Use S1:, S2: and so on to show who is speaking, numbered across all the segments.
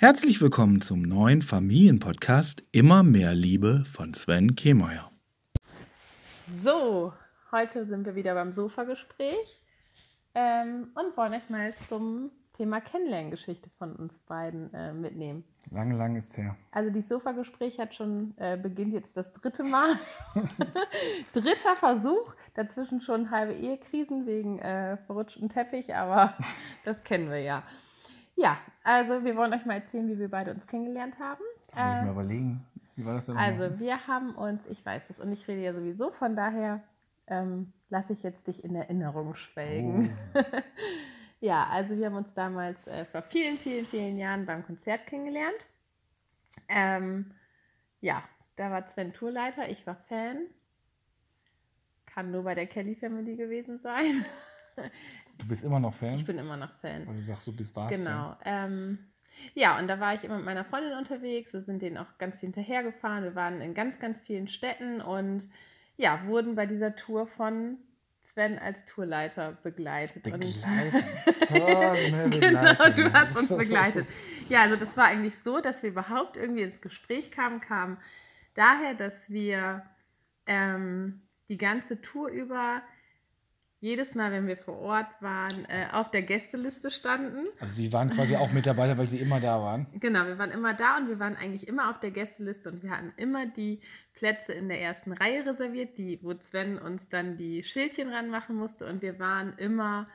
S1: Herzlich willkommen zum neuen Familienpodcast Immer mehr Liebe von Sven Kehmeier.
S2: So, heute sind wir wieder beim Sofagespräch ähm, und wollen euch mal zum Thema Kennenlerngeschichte von uns beiden äh, mitnehmen.
S1: Lange, lange ist her.
S2: Also die Sofagespräch hat schon, äh, beginnt jetzt das dritte Mal. Dritter Versuch, dazwischen schon halbe Ehekrisen wegen äh, verrutschten Teppich, aber das kennen wir ja. Ja, also wir wollen euch mal erzählen, wie wir beide uns kennengelernt haben.
S1: Muss ich mir überlegen. Wie war das denn?
S2: Also wir haben uns, ich weiß es und ich rede ja sowieso, von daher ähm, lasse ich jetzt dich in Erinnerung schwelgen. ja, also wir haben uns damals äh, vor vielen, vielen, vielen Jahren beim Konzert kennengelernt. Ähm, ja, da war Sven Tourleiter, ich war Fan. Kann nur bei der Kelly Family gewesen sein.
S1: Du bist immer noch Fan?
S2: Ich bin immer noch Fan.
S1: Weil du sagst, du bist warst
S2: Genau. Ähm, ja, und da war ich immer mit meiner Freundin unterwegs. Wir sind denen auch ganz viel hinterhergefahren. Wir waren in ganz, ganz vielen Städten und ja, wurden bei dieser Tour von Sven als Tourleiter begleitet.
S1: Begleitet.
S2: Und genau, du hast uns begleitet. Ja, also das war eigentlich so, dass wir überhaupt irgendwie ins Gespräch kamen, kam daher, dass wir ähm, die ganze Tour über jedes Mal, wenn wir vor Ort waren, äh, auf der Gästeliste standen.
S1: Also sie waren quasi auch mit dabei, weil sie immer da waren.
S2: Genau, wir waren immer da und wir waren eigentlich immer auf der Gästeliste und wir hatten immer die Plätze in der ersten Reihe reserviert, die, wo Sven uns dann die Schildchen ranmachen musste und wir waren immer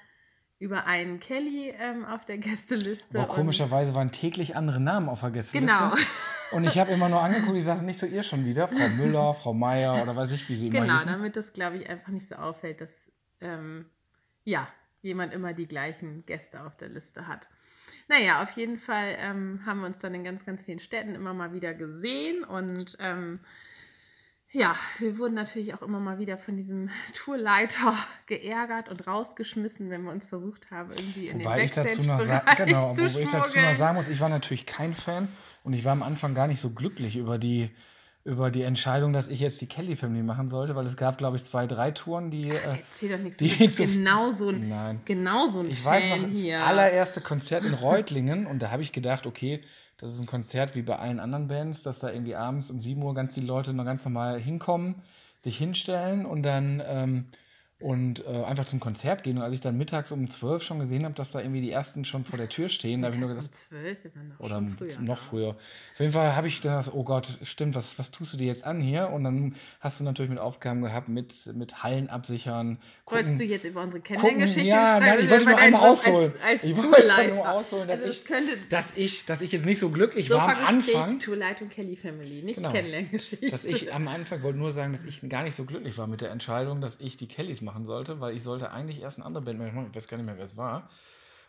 S2: über einen Kelly ähm, auf der Gästeliste. Und-
S1: komischerweise waren täglich andere Namen auf der Gästeliste.
S2: Genau.
S1: Und ich habe immer nur angeguckt, ich sage nicht so ihr schon wieder, Frau Müller, Frau Meier oder weiß ich, wie sie immer
S2: Genau, damit das, glaube ich, einfach nicht so auffällt, dass ähm, ja, jemand immer die gleichen Gäste auf der Liste hat. Naja, auf jeden Fall ähm, haben wir uns dann in ganz, ganz vielen Städten immer mal wieder gesehen und ähm, ja, wir wurden natürlich auch immer mal wieder von diesem Tourleiter geärgert und rausgeschmissen, wenn wir uns versucht haben, irgendwie in
S1: Wobei
S2: den Backstage-Bereich
S1: genau,
S2: zu
S1: wobei ich dazu noch
S2: schmuggeln.
S1: sagen muss, ich war natürlich kein Fan und ich war am Anfang gar nicht so glücklich über die über die Entscheidung, dass ich jetzt die Kelly Family machen sollte, weil es gab, glaube ich, zwei, drei Touren, die äh,
S2: Erzähl doch nichts.
S1: die zu-
S2: genau so ein,
S1: Nein.
S2: genau so ein
S1: Ich
S2: Fan
S1: weiß noch, das
S2: hier.
S1: allererste Konzert in Reutlingen und da habe ich gedacht, okay, das ist ein Konzert wie bei allen anderen Bands, dass da irgendwie abends um 7 Uhr ganz die Leute noch ganz normal hinkommen, sich hinstellen und dann ähm, und äh, einfach zum Konzert gehen. Und als ich dann mittags um 12 schon gesehen habe, dass da irgendwie die ersten schon vor der Tür stehen, da habe ich nur gesagt,
S2: um 12, wir waren doch
S1: oder
S2: früher
S1: noch
S2: da.
S1: früher. Auf jeden Fall habe ich gedacht, oh Gott, stimmt, was, was tust du dir jetzt an hier? Und dann hast du natürlich mit Aufgaben gehabt, mit, mit Hallen absichern.
S2: Wolltest du
S1: gucken-
S2: jetzt über unsere
S1: gucken,
S2: Kennenlerngeschichte
S1: ja, nein, ich wollte nur einmal ausholen.
S2: Als, als
S1: ich wollte nur ausholen, dass,
S2: also
S1: ich, dass, ich, dass ich jetzt nicht so glücklich war am Anfang.
S2: Tourleitung Kelly Family, nicht
S1: Genau.
S2: Kennenlerngeschichte.
S1: Dass ich am Anfang wollte nur sagen, dass ich gar nicht so glücklich war mit der Entscheidung, dass ich die Kellys machen sollte, weil ich sollte eigentlich erst eine andere Band machen. Ich weiß gar nicht mehr, wer es war.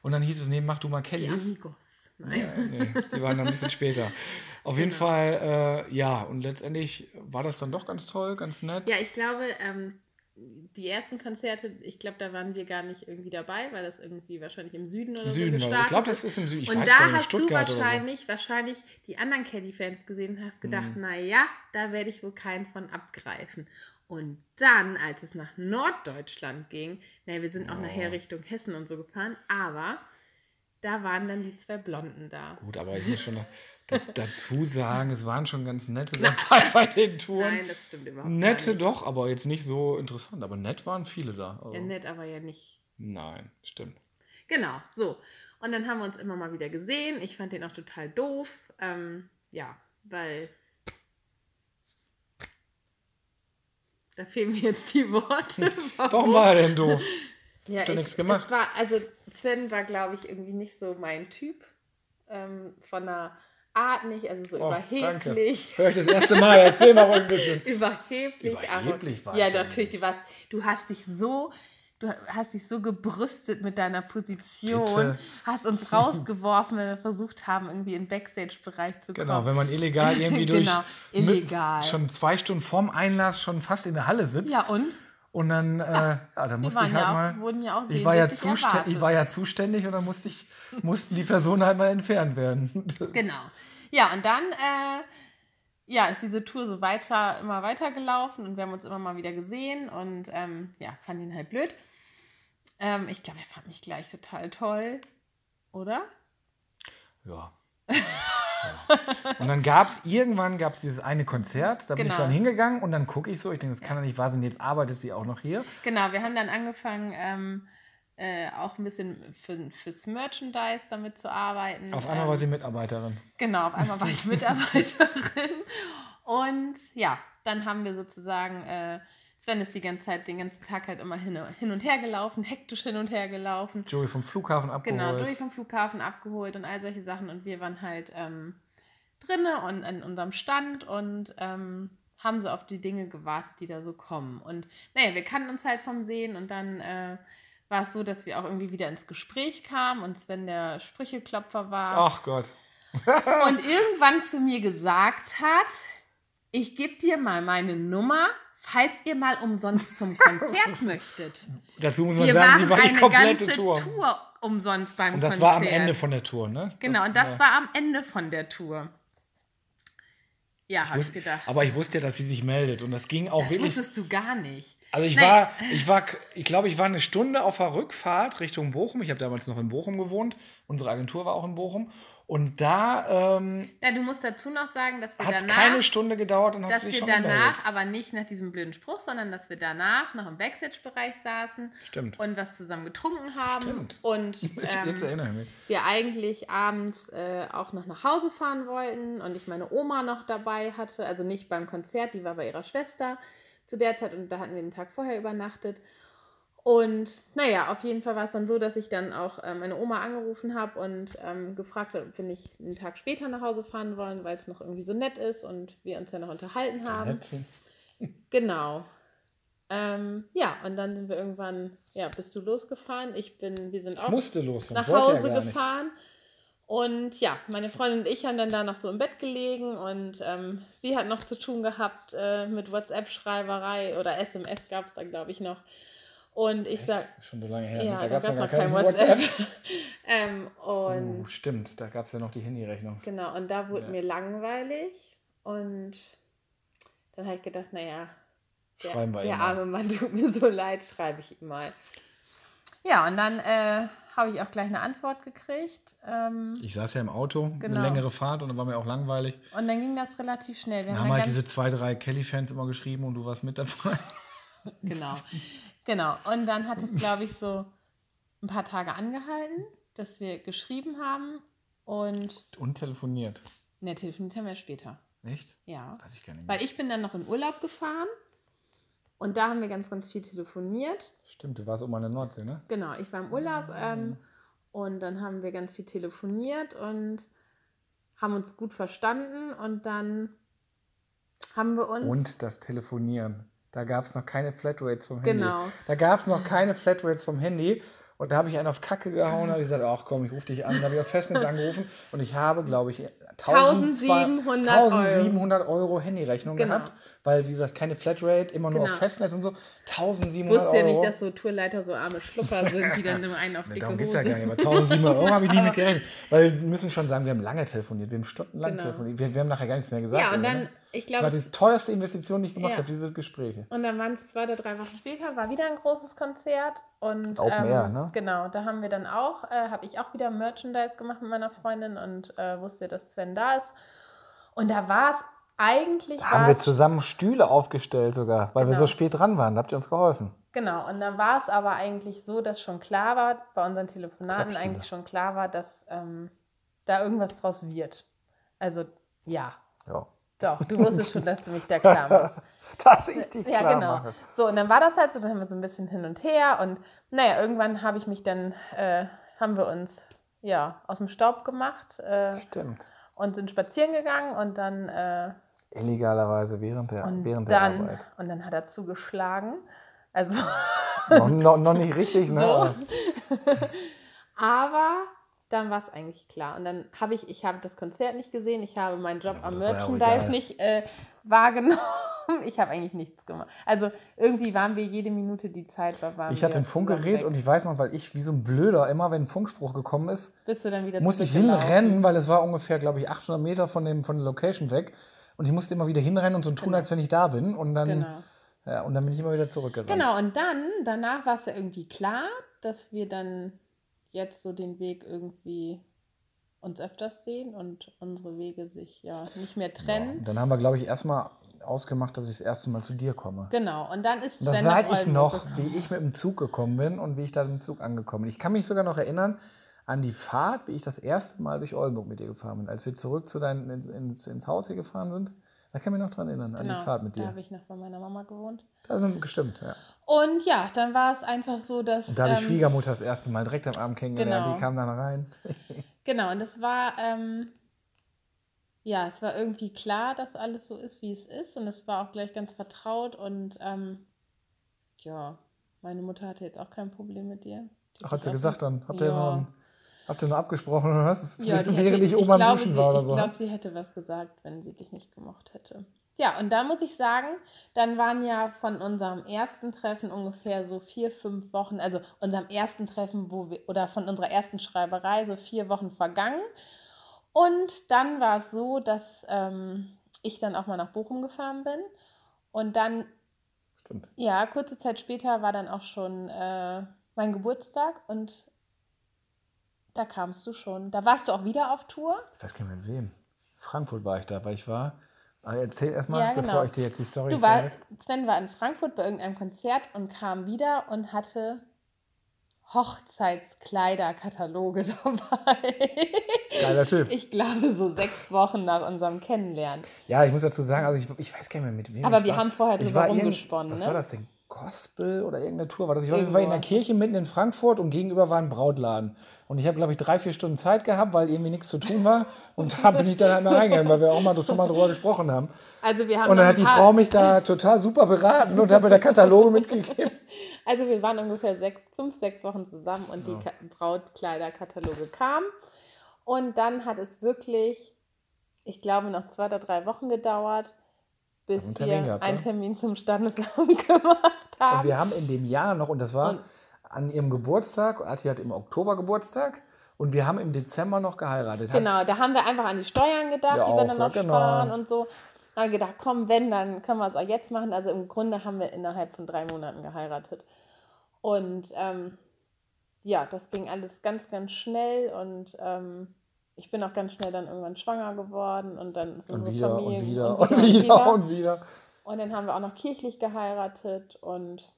S1: Und dann hieß es, nee, mach du mal
S2: die
S1: Kellys.
S2: Amigos. Nein.
S1: Ja, nee, die waren dann ein bisschen später. Auf jeden
S2: Genau.
S1: Fall, äh, ja, und letztendlich war das dann doch ganz toll, ganz nett.
S2: Ja, ich glaube, ähm, die ersten Konzerte, ich glaube, da waren wir gar nicht irgendwie dabei, weil das irgendwie wahrscheinlich im Süden oder
S1: Im
S2: so
S1: Süden
S2: gestartet
S1: Ich glaube, das ist im Süden. Ich
S2: und
S1: weiß
S2: da
S1: nicht,
S2: hast du
S1: Stuttgart oder so.
S2: wahrscheinlich, wahrscheinlich die anderen Kelly-Fans gesehen und hast gedacht,
S1: Mhm.
S2: na ja, da werde ich wohl keinen von abgreifen. Und dann, als es nach Norddeutschland ging, na, wir sind auch
S1: Oh.
S2: nachher Richtung Hessen und so gefahren, aber da waren dann die zwei Blonden da.
S1: Gut, aber ich muss schon noch da- dazu sagen, es waren schon ganz nette dabei bei den Touren.
S2: Nein, das stimmt überhaupt
S1: Nette
S2: nicht.
S1: doch, aber jetzt nicht so interessant. Aber nett waren viele da. Also,
S2: Ja, nett, aber ja nicht.
S1: Nein, stimmt.
S2: Genau, so. Und dann haben wir uns immer mal wieder gesehen. Ich fand den auch total doof. Ähm, ja, weil. Da fehlen mir jetzt die Worte.
S1: Warum war er denn doof?
S2: ja,
S1: Hat er
S2: ich,
S1: nichts gemacht?
S2: War, also Sven war, glaube ich, irgendwie nicht so mein Typ. Ähm, von der Art nicht, also so
S1: Oh, danke.
S2: überheblich.
S1: Hör ich das erste Mal. Erzähl mal ein bisschen.
S2: Überheblich,
S1: Überheblich war
S2: aber. Ja,
S1: ich ja
S2: natürlich, du warst, du hast dich so. Du hast dich so gebrüstet mit deiner Position,
S1: Bitte.
S2: hast uns rausgeworfen, wenn wir versucht haben, irgendwie in den Backstage-Bereich zu kommen.
S1: Genau, wenn man illegal irgendwie durch
S2: Genau, illegal.
S1: schon zwei Stunden vorm Einlass schon fast in der Halle sitzt.
S2: ja, und?
S1: Und dann, äh, ja, da
S2: Die
S1: musste ich halt
S2: ja auch,
S1: mal.
S2: wurden ja auch
S1: Ich war, ja ich war ja zuständig und dann musste ich, mussten die Personen halt mal entfernt werden.
S2: Genau. Ja, und dann äh, ja, ist diese Tour so weiter, immer weiter gelaufen und wir haben uns immer mal wieder gesehen und ähm, ja, fand ihn halt blöd. Ähm, ich glaube, er fand mich gleich total toll, oder?
S1: Ja. und dann gab es irgendwann gab's dieses eine Konzert, da bin ich
S2: Genau.
S1: dann hingegangen und dann gucke ich so, ich denke, das kann ja nicht wahr sein, jetzt arbeitet sie auch noch hier.
S2: Genau, wir haben dann angefangen, ähm, äh, auch ein bisschen für, fürs Merchandise damit zu arbeiten.
S1: Auf einmal
S2: ähm,
S1: war sie Mitarbeiterin.
S2: Genau, auf einmal war ich Mitarbeiterin. Und ja, dann haben wir sozusagen, äh, Sven ist die ganze Zeit, den ganzen Tag halt immer hin, hin und her gelaufen, hektisch hin und her gelaufen.
S1: Joey vom Flughafen abgeholt.
S2: Genau, Joey vom Flughafen abgeholt und all solche Sachen. Und wir waren halt ähm, drinne und an unserem Stand und ähm, haben so auf die Dinge gewartet, die da so kommen. Und naja, wir kannten uns halt vom Sehen und dann äh, war es so, dass wir auch irgendwie wieder ins Gespräch kamen und Sven der Sprücheklopfer war
S1: Ach Gott.
S2: und irgendwann zu mir gesagt hat, ich gebe dir mal meine Nummer, falls ihr mal umsonst zum Konzert möchtet.
S1: Dazu muss man
S2: Wir
S1: sagen, sie war die
S2: eine
S1: komplette
S2: ganze
S1: Tour.
S2: Tour. umsonst beim
S1: Und das
S2: Konzert.
S1: war am Ende von der Tour, ne?
S2: Genau, und das war am Ende von der Tour. Ja, habe ich gedacht.
S1: aber ich wusste ja, dass sie sich meldet und das ging auch
S2: das
S1: wirklich.
S2: wusstest du gar nicht.
S1: Also ich
S2: Nein.
S1: war, ich war, ich glaube, ich war eine Stunde auf der Rückfahrt Richtung Bochum. Ich habe damals noch in Bochum gewohnt. Unsere Agentur war auch in Bochum. Und da ähm,
S2: Ja, du musst dazu noch sagen, dass wir danach,
S1: keine Stunde gedauert und hast
S2: dass
S1: du dich
S2: wir
S1: schon
S2: danach, aber nicht nach diesem blöden Spruch, sondern dass wir danach noch im Backstage-Bereich saßen
S1: Stimmt.
S2: und was zusammen getrunken haben.
S1: Stimmt.
S2: Und
S1: Jetzt
S2: ähm,
S1: erinnere ich mich.
S2: wir eigentlich abends äh, auch noch nach Hause fahren wollten und ich meine Oma noch dabei hatte, also nicht beim Konzert, die war bei ihrer Schwester zu der Zeit und da hatten wir den Tag vorher übernachtet. Und naja, auf jeden Fall war es dann so, dass ich dann auch äh, meine Oma angerufen habe und ähm, gefragt habe, ob wir nicht einen Tag später nach Hause fahren wollen, weil es noch irgendwie so nett ist und wir uns ja noch unterhalten haben.
S1: Häppchen.
S2: Genau. Ähm, ja, und dann sind wir irgendwann, ja, bist du losgefahren? Ich bin, wir sind auch
S1: musste los.
S2: nach Hause
S1: ja nicht.
S2: gefahren. Und ja, meine Freundin und ich haben dann da noch so im Bett gelegen und ähm, sie hat noch zu tun gehabt äh, mit WhatsApp-Schreiberei oder SMS gab es da, glaube ich, noch. Und ich sag,
S1: Ist Schon so lange her.
S2: ja,
S1: da
S2: da
S1: gab es noch
S2: kein WhatsApp.
S1: WhatsApp.
S2: ähm, und
S1: Uh, stimmt, da gab es ja noch die Handyrechnung.
S2: genau, und da wurde
S1: Ja.
S2: mir langweilig und dann habe ich gedacht, naja, der,
S1: Schreiben wir
S2: der
S1: mal.
S2: arme Mann tut mir so leid, schreibe ich ihm mal. Ja, und dann äh, habe ich auch gleich eine Antwort gekriegt. Ähm,
S1: Ich saß ja im Auto,
S2: Genau.
S1: eine längere Fahrt und dann war mir auch langweilig.
S2: und dann ging das relativ schnell. Wir
S1: Wir
S2: haben dann
S1: halt diese zwei, drei Kelly-Fans immer geschrieben und du warst mit dabei.
S2: genau, genau. Und dann hat es, glaube ich, so ein paar Tage angehalten, dass wir geschrieben haben und
S1: Und telefoniert.
S2: ne, telefoniert haben wir später.
S1: Echt?
S2: Ja.
S1: Weiß ich gar nicht mehr.
S2: Weil ich bin dann noch in Urlaub gefahren und da haben wir ganz, ganz viel telefoniert.
S1: Stimmt, du warst oben an der Nordsee, ne?
S2: Genau, ich war im Urlaub ähm, und dann haben wir ganz viel telefoniert und haben uns gut verstanden und dann haben wir uns.
S1: Und das Telefonieren. Da gab es noch keine Flatrates vom Handy.
S2: Genau.
S1: Da gab es noch keine Flatrates vom Handy. Und da habe ich einen auf Kacke gehauen, habe ich gesagt, ach komm, ich rufe dich an. Da habe ich auf Festnetz angerufen und ich habe, glaube ich,
S2: 1700
S1: 1700 Euro Handyrechnung
S2: Genau.
S1: gehabt, weil, wie gesagt, keine Flatrate, immer nur
S2: Genau.
S1: auf Festnetz und so. 1700
S2: Ich wusste
S1: Euro.
S2: ja nicht, dass so Tourleiter so arme Schlupper sind, die dann immer einen auf dicke
S1: darum geht es
S2: Hose.
S1: ja gar nicht. Aber 1700 Euro habe ich nie mit gerechnet. Weil wir müssen schon sagen, wir haben lange telefoniert. Wir haben stundenlang
S2: Genau.
S1: telefoniert. Wir, wir haben nachher gar nichts mehr gesagt.
S2: Ja, und dann, ich
S1: Das war
S2: glaube,
S1: die teuerste Investition, die ich gemacht
S2: Ja.
S1: habe, diese Gespräche.
S2: Und dann waren es zwei oder drei Wochen später, war wieder ein großes Konzert. Und
S1: Open
S2: ähm,
S1: Air, ne?
S2: genau, da haben wir dann auch, äh, habe ich auch wieder Merchandise gemacht mit meiner Freundin und äh, wusste, dass Sven da ist. Und da war es eigentlich.
S1: Da haben wir zusammen Stühle aufgestellt sogar, weil wir
S2: Genau.
S1: so spät dran waren. Da habt ihr uns geholfen.
S2: Genau, und dann war es aber eigentlich so, dass schon klar war, bei unseren Telefonaten eigentlich schon klar war, dass ähm, da irgendwas draus wird. Also ja,
S1: Ja.
S2: doch, du wusstest schon, dass du mich da klar machst.
S1: Dass ich dich
S2: Ja,
S1: klar
S2: genau.
S1: mache.
S2: So, und dann war das halt so, dann haben wir so ein bisschen hin und her und naja, irgendwann habe ich mich dann, äh, haben wir uns ja aus dem Staub gemacht äh,
S1: Stimmt.
S2: und sind spazieren gegangen und dann, äh,
S1: Illegalerweise während der,
S2: und,
S1: während der
S2: dann
S1: Arbeit.
S2: und dann hat er zugeschlagen. Also,
S1: noch, noch, noch nicht richtig, ne?
S2: So.
S1: Aber
S2: dann war es eigentlich klar. Und dann habe ich, ich habe das Konzert nicht gesehen, ich habe meinen Job
S1: Ja,
S2: am
S1: ja
S2: Merchandise
S1: egal.
S2: nicht äh, wahrgenommen. Ich habe eigentlich nichts gemacht. Also irgendwie waren wir jede Minute, die Zeit war,
S1: Ich hatte ein Funkgerät und ich weiß noch, weil ich wie so ein Blöder immer, wenn ein Funkspruch gekommen ist,
S2: bist du dann wieder
S1: musste ich hinrennen, weil es war ungefähr, glaube ich, 800 Meter von, dem, von der Location weg. Und ich musste immer wieder hinrennen und so tun, als wenn ich da bin. Und dann,
S2: Genau.
S1: ja, und dann bin ich immer wieder zurückgerannt.
S2: Genau, und dann, danach war es ja irgendwie klar, dass wir dann jetzt so den Weg irgendwie uns öfters sehen und unsere Wege sich ja nicht mehr trennen.
S1: Ja, dann haben wir, glaube ich, erstmal ausgemacht, dass ich das erste Mal zu dir komme.
S2: Genau, und dann ist
S1: es Das weiß ich noch, gekommen. wie ich mit dem Zug gekommen bin und wie ich da im Zug angekommen bin. Ich kann mich sogar noch erinnern an die Fahrt, wie ich das erste Mal durch Oldenburg mit dir gefahren bin, als wir zurück zu dein, ins, ins, ins Haus hier gefahren sind. Da kann ich mich noch dran erinnern, genau, an die genau, Fahrt mit dir.
S2: Da habe ich noch bei meiner Mama gewohnt.
S1: Da sind gestimmt, ja.
S2: Und ja, dann war es einfach so, dass.
S1: Und da habe ich ähm, Schwiegermutter das erste Mal direkt am Abend kennengelernt. Genau. Die kam dann rein.
S2: genau, und das war. Ähm, ja, es war irgendwie klar, dass alles so ist, wie es ist. Und es war auch gleich ganz vertraut. Und ähm, ja, meine Mutter hatte jetzt auch kein Problem mit dir.
S1: Die Ach, hat sie gesagt dann? Habt ihr, ja. noch, habt ihr noch abgesprochen oder was? Ja, während ich oben am Duschen war oder so.
S2: Ich glaube, sie hätte was gesagt, wenn sie dich nicht gemocht hätte. Ja, und da muss ich sagen, dann waren ja von unserem ersten Treffen ungefähr so vier, fünf Wochen, also unserem ersten Treffen, wo wir, oder von unserer ersten Schreiberei so vier Wochen vergangen. Und dann war es so, dass ähm, ich dann auch mal nach Bochum gefahren bin. Und dann,
S1: Stimmt.
S2: ja, kurze Zeit später war dann auch schon äh, mein Geburtstag und da kamst du schon. Da warst du auch wieder auf Tour.
S1: Ich weiß gar nicht mit wem. Frankfurt war ich da, weil ich war. Aber erzähl erstmal, ja, genau. bevor ich dir jetzt die Story
S2: du war, Sven war in Frankfurt bei irgendeinem Konzert und kam wieder und hatte Hochzeitskleiderkataloge dabei.
S1: Geiler Typ.
S2: Ich glaube, so sechs Wochen nach unserem Kennenlernen.
S1: Ja, ich muss dazu sagen, also ich, ich weiß gar nicht mehr mit wem.
S2: Aber wir war. haben vorher drüber rumgesponnen.
S1: Was
S2: ne?
S1: war das denn? Gospel oder irgendeine Tour war das. Ich war, war in der Kirche mitten in Frankfurt und gegenüber war ein Brautladen. Und ich habe, glaube ich, drei, vier Stunden Zeit gehabt, weil irgendwie nichts zu tun war. Und da bin ich dann halt mal reingegangen, weil wir auch mal schon mal drüber gesprochen haben.
S2: Also wir haben
S1: und dann hat die Frau mich da total super beraten und hat mir da Kataloge mitgegeben.
S2: Also wir waren ungefähr sechs, fünf, sechs Wochen zusammen und ja. die Brautkleiderkataloge kamen. Und dann hat es wirklich, ich glaube, noch zwei oder drei Wochen gedauert, bis wir gehabt, einen ne? Termin zum Standesamt gemacht haben.
S1: Und wir haben in dem Jahr noch, und das war und, an ihrem Geburtstag, Ati hat im Oktober Geburtstag, und wir haben im Dezember noch geheiratet.
S2: Genau, da haben wir einfach an die Steuern gedacht, ja, die wir dann noch genau. sparen und so. Da haben wir gedacht, komm, wenn, dann können wir es auch jetzt machen. Also im Grunde haben wir innerhalb von drei Monaten geheiratet. Und ähm, ja, das ging alles ganz, ganz schnell und ähm, ich bin auch ganz schnell dann irgendwann schwanger geworden und dann ist unsere wieder, Familie
S1: und wieder und wieder, und wieder und wieder.
S2: Und dann haben wir auch noch kirchlich geheiratet und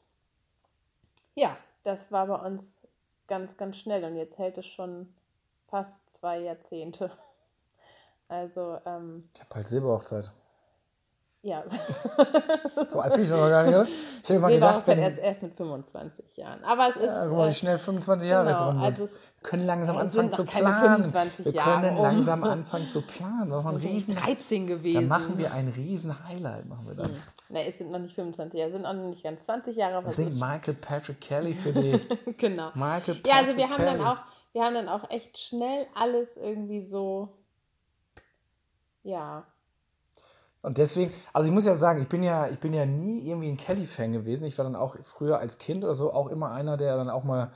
S2: ja, das war bei uns ganz, ganz schnell und jetzt hält es schon fast zwei Jahrzehnte. Also, ähm,
S1: ich habe bald Silberhochzeit.
S2: Ja.
S1: so alt bin ich noch gar nicht, oder?
S2: Ich hätte mal gedacht, wenn... erst, erst mit 25 Jahren. Aber es ist...
S1: Ja, guck mal, wie äh, schnell 25 Jahre genau, jetzt rum sind. Also wir können langsam anfangen zu planen. wir können um. langsam anfangen zu planen. Das
S2: ein riesen, 13 gewesen.
S1: Dann machen wir ein riesen Highlight. Machen wir dann. Hm.
S2: Ne, es sind noch nicht 25 Jahre, es sind auch noch nicht ganz 20 Jahre.
S1: Aber singt Michael Patrick Kelly für dich.
S2: genau.
S1: Michael Patrick
S2: ja, also wir haben Kelly. dann auch, wir haben dann auch echt schnell alles irgendwie so, ja,
S1: und deswegen, also ich muss ja sagen, ich bin ja, ich bin ja nie irgendwie ein Kelly-Fan gewesen. Ich war dann auch früher als Kind oder so auch immer einer, der dann auch mal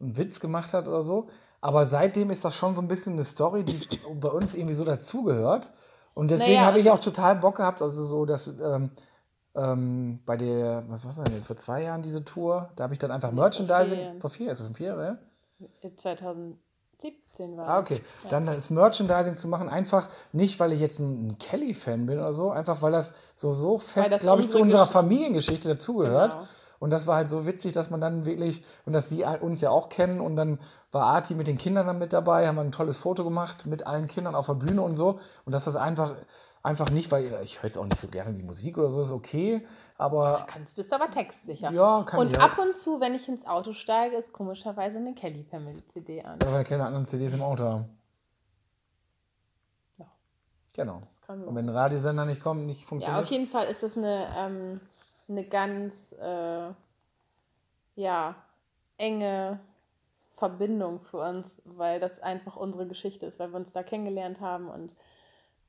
S1: einen Witz gemacht hat oder so. Aber seitdem ist das schon so ein bisschen eine Story, die bei uns irgendwie so dazugehört. Und deswegen naja, habe ich auch total Bock gehabt, also so, dass ähm, ähm, bei der, was war denn jetzt, vor zwei Jahren diese Tour, da habe ich dann einfach Merchandising, vor vier, ist schon vier, oder?
S2: 2000, 17 war
S1: Ah, okay. Ja. Dann das Merchandising zu machen, einfach nicht, weil ich jetzt ein Kelly-Fan bin oder so, einfach weil das so, so fest, glaube ich, zu unserer Familiengeschichte dazugehört. Genau. Und das war halt so witzig, dass man dann wirklich, und dass sie uns ja auch kennen, und dann war Arti mit den Kindern dann mit dabei, haben ein tolles Foto gemacht mit allen Kindern auf der Bühne und so. Und dass das einfach, einfach nicht, weil ich höre jetzt auch nicht so gerne die Musik oder so, ist okay, aber.
S2: Kannst, bist aber textsicher.
S1: Ja, kann
S2: Und
S1: ich
S2: ab und zu, wenn ich ins Auto steige, ist komischerweise eine Kelly Family CD an.
S1: Ja, weil wir keine anderen CDs im Auto haben.
S2: Ja.
S1: Genau. Und wenn ein Radiosender nicht kommt, nicht funktioniert.
S2: Ja, auf jeden Fall ist das eine, ähm, eine ganz, äh, ja, enge Verbindung für uns, weil das einfach unsere Geschichte ist, weil wir uns da kennengelernt haben und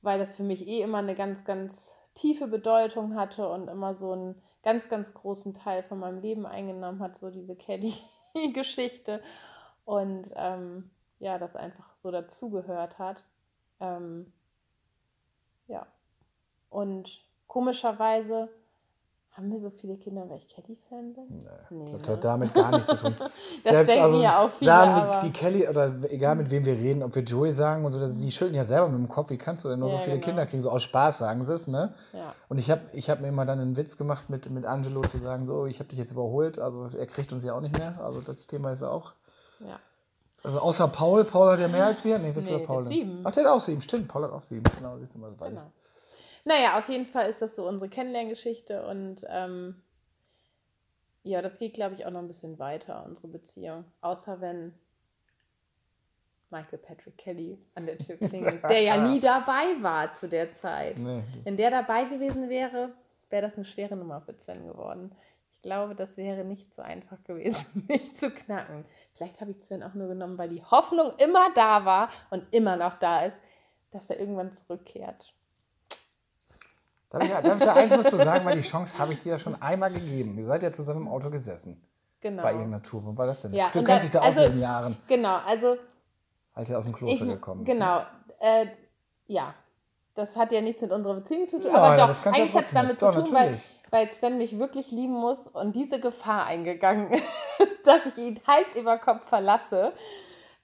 S2: weil das für mich eh immer eine ganz, ganz tiefe Bedeutung hatte und immer so einen ganz, ganz großen Teil von meinem Leben eingenommen hat, so diese Caddy-Geschichte. Und ähm, ja, das einfach so dazugehört hat. Ähm, ja. Und komischerweise Haben wir so viele Kinder, weil ich Kelly-Fan bin?
S1: Nee,
S2: Nee,
S1: das
S2: ne?
S1: hat damit gar nichts zu tun.
S2: Das denken ja auch viele,
S1: sagen die, die Kelly, oder egal mit wem wir reden, ob wir Joey sagen und so, das- die schütteln ja selber mit dem Kopf, wie kannst du denn nur so
S2: Ja,
S1: viele
S2: genau.
S1: Kinder kriegen? So aus Spaß sagen sie es, ne?
S2: Ja.
S1: Und ich habe ich hab mir immer dann einen Witz gemacht mit, mit Angelo zu sagen, so, ich habe dich jetzt überholt, also er kriegt uns ja auch nicht mehr, also das Thema ist auch.
S2: Ja.
S1: Also außer Paul, Paul hat ja mehr als wir. Nee, wie
S2: Nee,
S1: hat Paul
S2: sieben.
S1: Ach, der hat auch sieben, stimmt, Paul hat auch sieben. Genau, siehst du mal, weiß
S2: Genau. Naja, auf jeden Fall ist das so unsere Kennenlerngeschichte und ähm, ja, das geht, glaube ich, auch noch ein bisschen weiter, unsere Beziehung. Außer wenn Michael Patrick Kelly an der Tür klingelt, der ja nie dabei war zu der Zeit.
S1: Nee,
S2: Wenn der dabei gewesen wäre, wäre das eine schwere Nummer für Sven geworden. Ich glaube, das wäre nicht so einfach gewesen, mich zu knacken. Vielleicht habe ich Sven auch nur genommen, weil die Hoffnung immer da war und immer noch da ist, dass er irgendwann zurückkehrt.
S1: Darf ich, darf ich da eins nur zu sagen, weil die Chance habe ich dir ja schon einmal gegeben. Ihr seid ja zusammen im Auto gesessen.
S2: Genau.
S1: Bei irgendeiner Tour. Wo war das denn?
S2: Ja,
S1: du kennst dich da
S2: also-
S1: aus mit den Jahren,
S2: Genau, also
S1: als ihr aus dem
S2: ich,
S1: Kloster gekommen ist. ne?
S2: genau, äh, ja, das hat ja nichts mit unserer Beziehung zu tun,
S1: Ja,
S2: aber doch,
S1: das
S2: eigentlich
S1: ja
S2: hat es damit zu tun,
S1: Doch,
S2: weil, weil Sven mich wirklich lieben muss und diese Gefahr eingegangen ist, dass ich ihn Hals über Kopf verlasse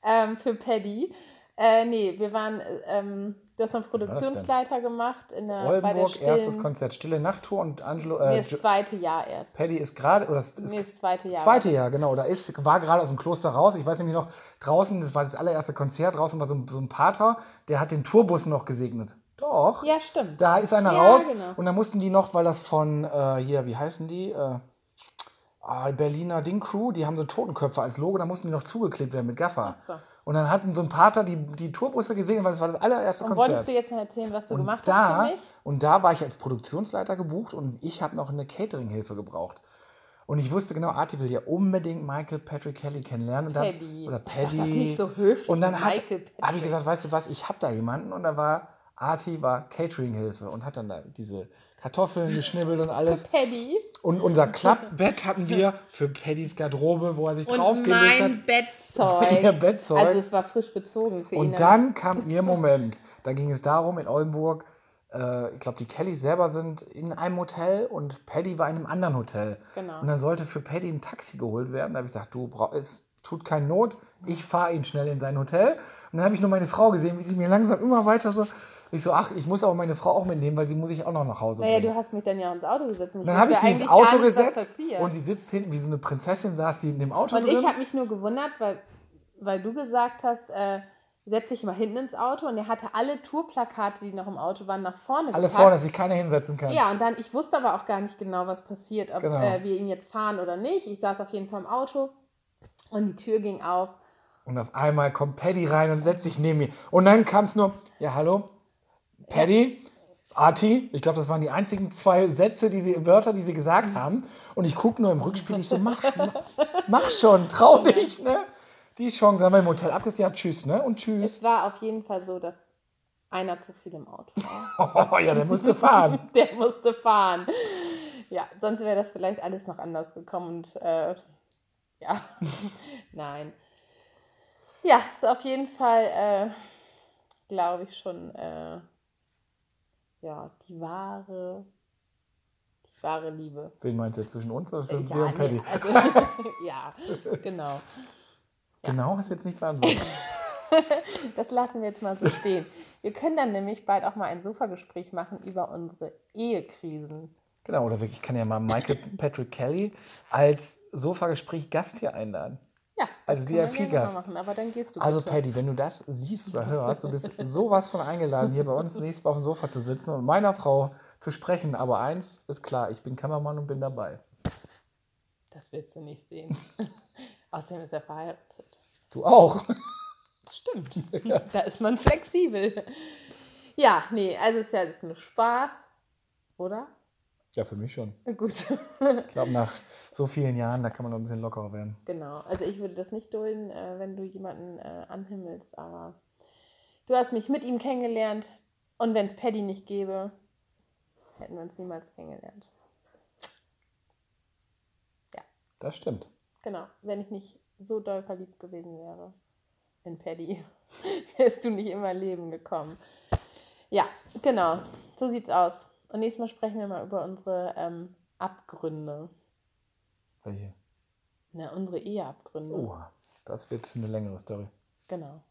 S2: ähm, für Paddy. Äh, nee, wir waren, äh, ähm, du hast
S1: das denn?
S2: Produktionsleiter gemacht in der, bei der
S1: Oldenburg, erstes
S2: stillen,
S1: Konzert, Stille Nachttour und Angelo.
S2: nee,
S1: Äh,
S2: das
S1: Jo-
S2: zweite Jahr erst.
S1: Paddy ist gerade, oder ist
S2: Nee, das zweite Jahr.
S1: Zweite Jahr, genau. Da ist, war gerade aus dem Kloster raus. Ich weiß nämlich noch, draußen, das war das allererste Konzert, draußen war so ein, so ein Pater, der hat den Tourbus noch gesegnet. Doch.
S2: Ja, stimmt.
S1: Da ist einer
S2: Ja,
S1: raus
S2: genau.
S1: und dann mussten die noch, weil das von äh, hier, wie heißen die? Äh, ah, Berliner Ding Crew, die haben so Totenköpfe als Logo, da mussten die noch zugeklebt werden mit Gaffer.
S2: Ach so.
S1: Und dann hatten so ein Pater die, die Tourbusse gesegnet, weil das war das allererste
S2: Und
S1: Konzert.
S2: wolltest du jetzt noch erzählen, was du
S1: und
S2: gemacht
S1: da,
S2: hast für mich?
S1: Und da war ich als Produktionsleiter gebucht und ich habe noch eine Catering-Hilfe gebraucht. Und ich wusste genau, Arti will ja unbedingt Michael Patrick Kelly kennenlernen. Und dann,
S2: Paddy.
S1: Oder
S2: Sag das
S1: Paddy.
S2: doch nicht so höflich,
S1: Und dann habe ich gesagt, weißt du was, ich habe da jemanden. Und da war, Arti war Catering-Hilfe und hat dann da diese Kartoffeln geschnibbelt und alles.
S2: Paddy.
S1: Und unser Klappbett hatten wir für Paddys Garderobe, wo er sich
S2: Und
S1: draufgelegt
S2: mein
S1: hat.
S2: Bettzeug.
S1: Ihr Bettzeug.
S2: Also es war frisch bezogen für ihn.
S1: Und dann kam ihr Moment. Da ging es darum, in Oldenburg, äh, ich glaube, die Kellys selber sind in einem Hotel und Paddy war in einem anderen Hotel.
S2: Genau.
S1: Und dann sollte für Paddy ein Taxi geholt werden. Da habe ich gesagt, du, brauch- es tut keine Not, ich fahre ihn schnell in sein Hotel. Und dann habe ich nur meine Frau gesehen, wie sie mir langsam immer weiter so. Ich so, ach, ich muss aber meine Frau auch mitnehmen, weil sie muss ich auch noch nach Hause
S2: Naja,
S1: bringen.
S2: du hast mich dann ja ins Auto gesetzt. Ich
S1: dann habe ich sie ins Auto
S2: nicht,
S1: gesetzt und sie sitzt hinten wie so eine Prinzessin, saß sie in dem Auto
S2: Und
S1: drin.
S2: ich habe mich nur gewundert, weil, weil du gesagt hast, äh, setz dich mal hinten ins Auto. Und er hatte alle Tourplakate, die noch im Auto waren, nach vorne
S1: Alle
S2: gepackt.
S1: vorne, dass sich keiner hinsetzen kann.
S2: Ja, und dann, ich wusste aber auch gar nicht genau, was passiert, ob
S1: Genau.
S2: äh, wir ihn jetzt fahren oder nicht. Ich saß auf jeden Fall im Auto und die Tür ging auf.
S1: Und auf einmal kommt Paddy rein und setzt sich neben mir. Und dann kam es nur, ja, hallo, Paddy, Arti. Ich glaube, das waren die einzigen zwei Sätze, die sie, Wörter, die sie gesagt haben. Und ich gucke nur im Rückspiel, ich so, mach, schon, mach schon, trau dich, ne? Die Chance haben wir im Hotel abgesagt, tschüss, ne? Und tschüss.
S2: Es war auf jeden Fall so, dass einer zu viel im Auto war.
S1: Oh, ja, der musste fahren.
S2: Der musste fahren. Ja, sonst wäre das vielleicht alles noch anders gekommen. Und äh, ja, nein. Ja, ist auf jeden Fall, äh, glaube ich, schon äh, ja, die wahre, die wahre Liebe.
S1: Wen meinst du jetzt zwischen uns oder zwischen
S2: ja,
S1: dir und Paddy?
S2: nee, also, ja, genau.
S1: Genau, hast jetzt nicht beantwortet.
S2: Das lassen wir jetzt mal so stehen. Wir können dann nämlich bald auch mal ein Sofagespräch machen über unsere Ehekrisen.
S1: Genau, oder wirklich, ich kann ja mal Michael Patrick Kelly als Sofagespräch Gast hier einladen. Also
S2: können wir
S1: VIP
S2: gerne mal
S1: Gast.
S2: machen, aber dann gehst du
S1: Also
S2: bitte.
S1: Paddy, wenn du das siehst oder hörst, du bist sowas von eingeladen, hier bei uns nächstes Mal auf dem Sofa zu sitzen und meiner Frau zu sprechen. Aber eins ist klar, ich bin Kameramann und bin dabei.
S2: Das willst du nicht sehen. Außerdem ist er verheiratet.
S1: Du auch.
S2: Stimmt. Da ist man flexibel. Ja, nee, also ist ja das ist nur Spaß, oder?
S1: Ja, für mich schon.
S2: Gut.
S1: Ich glaube, nach so vielen Jahren, da kann man noch ein bisschen lockerer werden.
S2: Genau. Also ich würde das nicht dulden, äh, wenn du jemanden äh, anhimmelst, aber du hast mich mit ihm kennengelernt und wenn es Paddy nicht gäbe, hätten wir uns niemals kennengelernt.
S1: Das stimmt.
S2: Genau. Wenn ich nicht so doll verliebt gewesen wäre in Paddy, wärst du nicht in mein Leben gekommen. Ja, genau. So sieht's aus. Und nächstes Mal sprechen wir mal über unsere ähm, Abgründe.
S1: Welche?
S2: Na, unsere Eheabgründe.
S1: Oh, das wird eine längere Story.
S2: Genau.